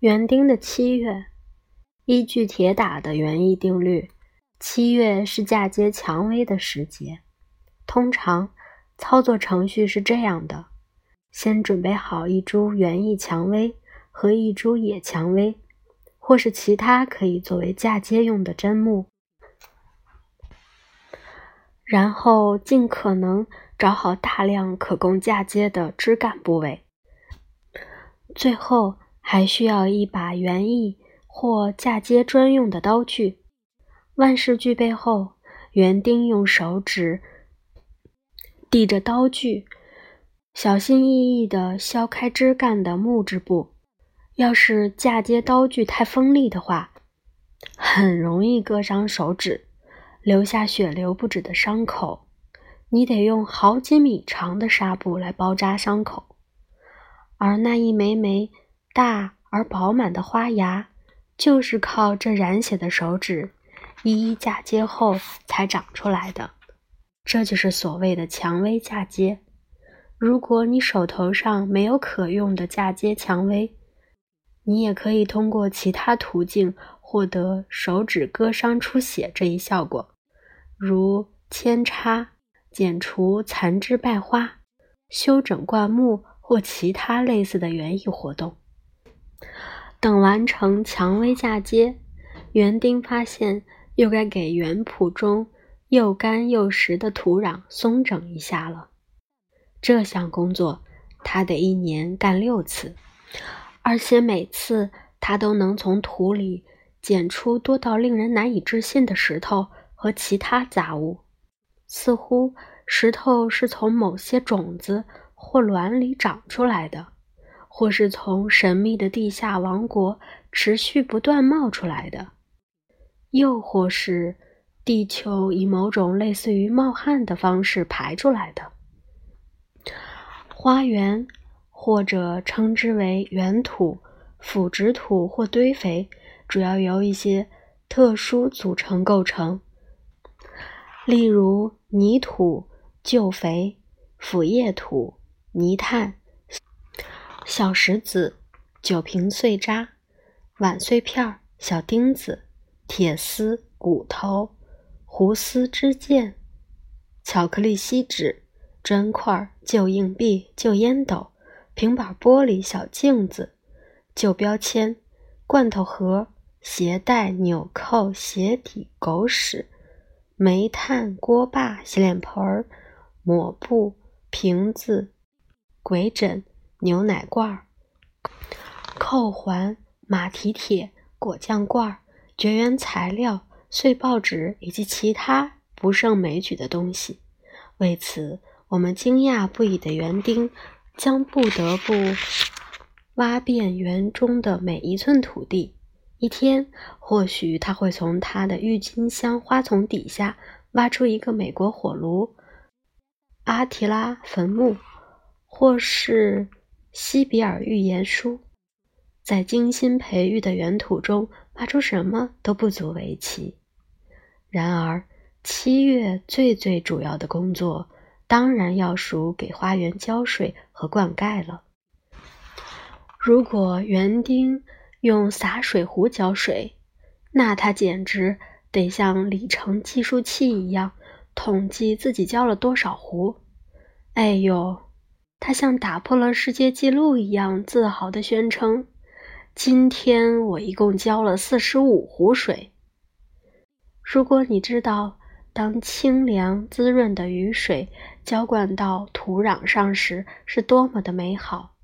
园丁的七月，依据铁打的园艺定律，七月是嫁接蔷薇的时节。通常操作程序是这样的：先准备好一株园艺蔷薇和一株野蔷薇，或是其他可以作为嫁接用的砧木。然后尽可能找好大量可供嫁接的枝干部位。最后还需要一把园艺或嫁接专用的刀具。万事俱备后，园丁用手指抵着刀具，小心翼翼地削开枝干的木质部。要是嫁接刀具太锋利的话，很容易割伤手指。留下血流不止的伤口，你得用好几米长的纱布来包扎伤口。而那一枚枚大而饱满的花芽，就是靠这染血的手指一一嫁接后才长出来的。这就是所谓的蔷薇嫁接。如果你手头上没有可用的嫁接蔷薇，你也可以通过其他途径获得手指割伤出血这一效果。如扦插、剪除残枝败花、修整灌木或其他类似的园艺活动。等完成蔷薇嫁接，园丁发现又该给园圃中又干又实的土壤松整一下了。这项工作他得一年干六次，而且每次他都能从土里捡出多到令人难以置信的石头。和其他杂物，似乎石头是从某些种子或卵里长出来的，或是从神秘的地下王国持续不断冒出来的，又或是地球以某种类似于冒汗的方式排出来的。花园，或者称之为原土、腐殖土或堆肥，主要由一些特殊组成构成。例如泥土、旧肥、腐叶土、泥炭、小石子、酒瓶碎渣、碗碎片、小钉子、铁丝、骨头、胡丝、织件、巧克力锡纸、砖块、旧硬币、旧烟斗、平板玻璃、小镜子、旧标签、罐头盒、鞋带、纽扣、鞋底、狗屎。煤炭锅巴、洗脸盆、抹布、瓶子、鬼枕、牛奶罐、扣环、马蹄铁、果酱罐、绝缘材料、碎报纸以及其他不胜枚举的东西。为此，我们惊讶不已的园丁将不得不挖遍园中的每一寸土地。一天，或许他会从他的郁金香花丛底下挖出一个美国火炉、阿提拉坟墓，或是西比尔预言书。在精心培育的原土中挖出什么都不足为奇。然而，七月最最主要的工作，当然要数给花园浇水和灌溉了。如果园丁，用洒水壶浇水，那他简直得像里程计数器一样统计自己浇了多少壶。哎呦，他像打破了世界纪录一样自豪地宣称：“今天我一共浇了四十五壶水。”如果你知道，当清凉滋润的雨水浇灌到土壤上时是多么的美好，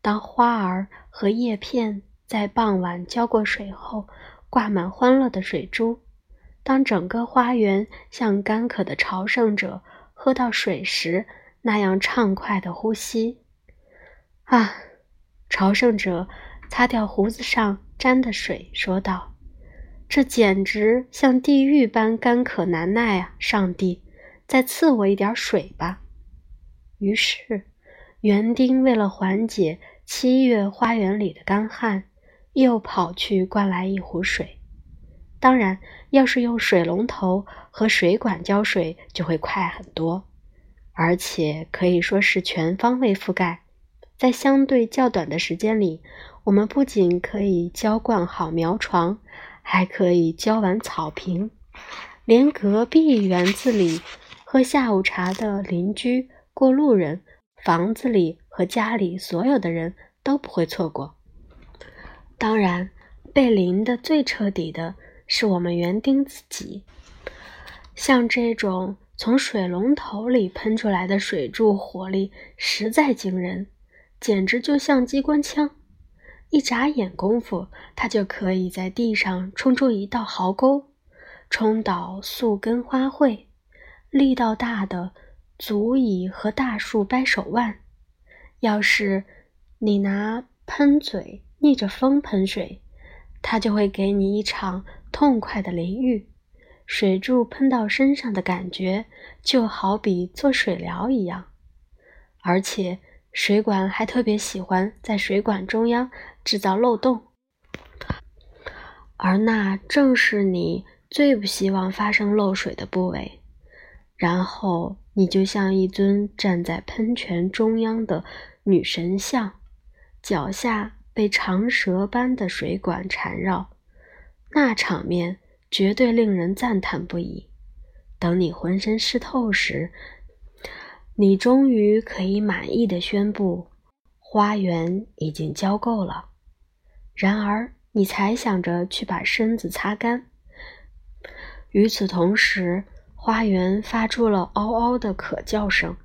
当花儿和叶片。在傍晚浇过水后，挂满欢乐的水珠。当整个花园像干渴的朝圣者喝到水时那样畅快的呼吸。啊！朝圣者擦掉胡子上沾的水，说道：“这简直像地狱般干渴难耐啊！上帝，再赐我一点水吧。”于是，园丁为了缓解七月花园里的干旱。又跑去灌来一壶水。当然，要是用水龙头和水管浇水，就会快很多，而且可以说是全方位覆盖，在相对较短的时间里，我们不仅可以浇灌好苗床，还可以浇完草坪，连隔壁园子里喝下午茶的邻居、过路人、房子里和家里所有的人都不会错过。当然，被淋得最彻底的是我们园丁自己。像这种从水龙头里喷出来的水柱，火力实在惊人，简直就像机关枪。一眨眼功夫，它就可以在地上冲出一道壕沟，冲倒宿根花卉，力道大的足以和大树掰手腕。要是你拿喷嘴逆着风喷水，它就会给你一场痛快的淋浴。水柱喷到身上的感觉，就好比做水疗一样，而且。水管还特别喜欢在水管中央制造漏洞，而那正是你最不希望发生漏水的部位。然后你就像一尊站在喷泉中央的女神像，脚下被长蛇般的水管缠绕，那场面绝对令人赞叹不已。等你浑身湿透时，你终于可以满意的宣布，花园已经浇够了。然而，你才想着去把身子擦干。与此同时，花园发出了嗷嗷的可叫声。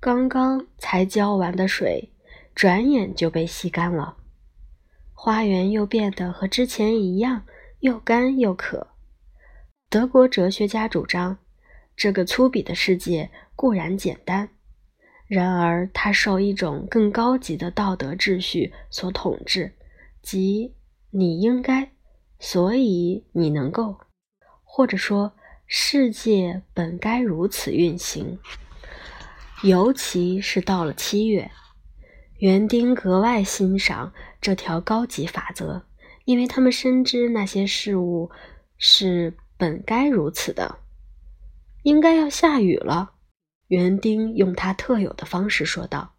刚刚才浇完的水，转眼就被吸干了。花园又变得和之前一样，又干又渴。德国哲学家主张，这个粗鄙的世界。固然简单，然而它受一种更高级的道德秩序所统治，即你应该，所以你能够，或者说世界本该如此运行。尤其是到了七月，园丁格外欣赏这条高级法则，因为他们深知那些事物是本该如此的。应该要下雨了。园丁用他特有的方式说道：“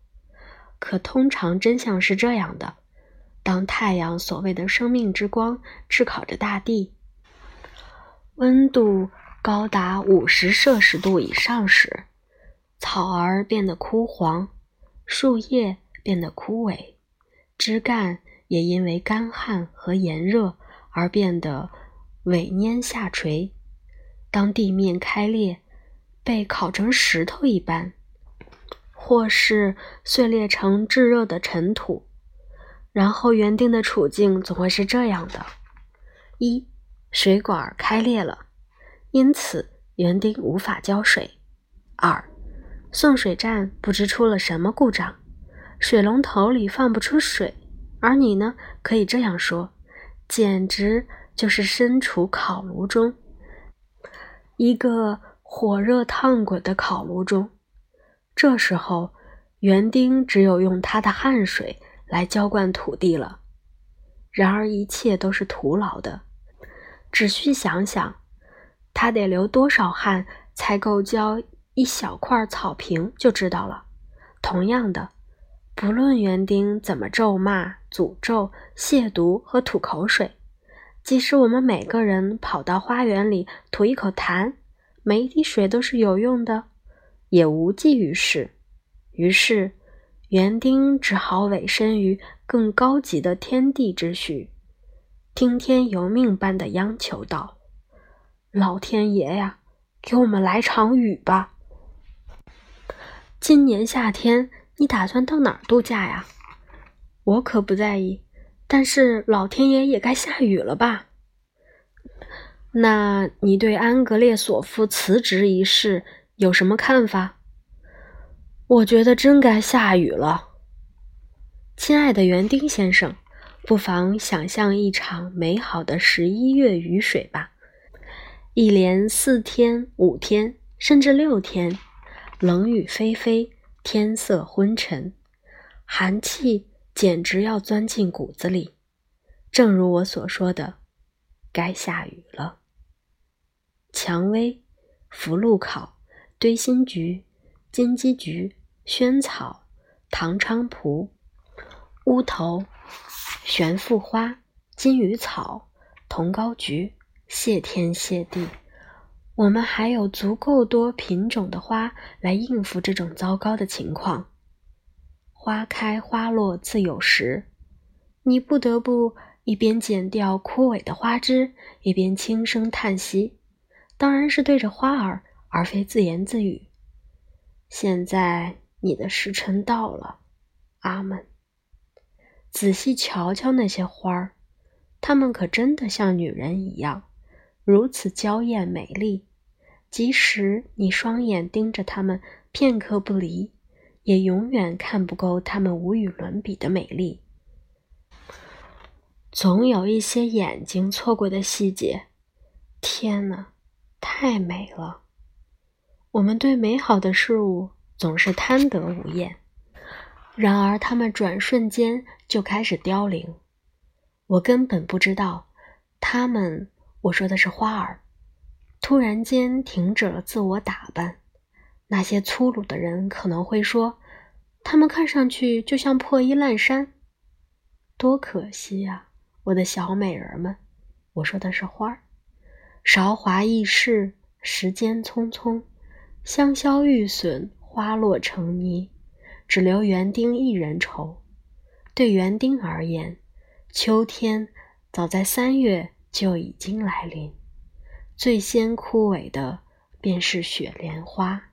可通常真相是这样的：当太阳所谓的生命之光炙烤着大地，温度高达五十摄氏度以上时，草儿变得枯黄，树叶变得枯萎，枝干也因为干旱和炎热而变得萎蔫下垂。当地面开裂。”被烤成石头一般，或是碎裂成炙热的尘土，然后园丁的处境总会是这样的：一、水管开裂了，因此园丁无法浇水；二、送水站不知出了什么故障，水龙头里放不出水，而你呢，可以这样说，简直就是身处烤炉中，一个。火热烫滚的烤炉中，这时候园丁只有用他的汗水来浇灌土地了。然而一切都是徒劳的，只需想想，他得流多少汗才够浇一小块草坪，就知道了。同样的，不论园丁怎么咒骂、诅咒、亵渎和吐口水，即使我们每个人跑到花园里吐一口痰。每一滴水都是有用的，也无济于事。于是，园丁只好委身于更高级的天地之序，听天由命般的央求道：“老天爷呀，给我们来场雨吧！今年夏天你打算到哪儿度假呀？我可不在意，但是老天爷也该下雨了吧？”那你对安格列索夫辞职一事有什么看法？我觉得真该下雨了，亲爱的园丁先生，不妨想象一场美好的十一月雨水吧。一连四天、五天，甚至六天，冷雨霏霏，天色昏沉，寒气简直要钻进骨子里。正如我所说的，该下雨了。蔷薇、福禄考、堆心菊、金鸡菊、萱草、唐菖蒲、乌头、玄附花、金鱼草、桐膏菊，谢天谢地，我们还有足够多品种的花来应付这种糟糕的情况。花开花落自有时，你不得不一边剪掉枯萎的花枝，一边轻声叹息，当然是对着花儿，而非自言自语。现在你的时辰到了，阿门。仔细瞧瞧那些花儿，它们可真的像女人一样，如此娇艳美丽，即使你双眼盯着它们片刻不离。也永远看不够它们无与伦比的美丽。总有一些眼睛错过的细节，天哪，太美了！我们对美好的事物总是贪得无厌，然而它们转瞬间就开始凋零。我根本不知道，它们，我说的是花儿，突然间停止了自我打扮。那些粗鲁的人可能会说，他们看上去就像破衣烂衫，多可惜呀，我的小美人们！我说的是花儿，韶华易逝，时间匆匆，香消玉损，花落成泥，只留园丁一人愁。对园丁而言，秋天早在三月就已经来临，最先枯萎的便是雪莲花。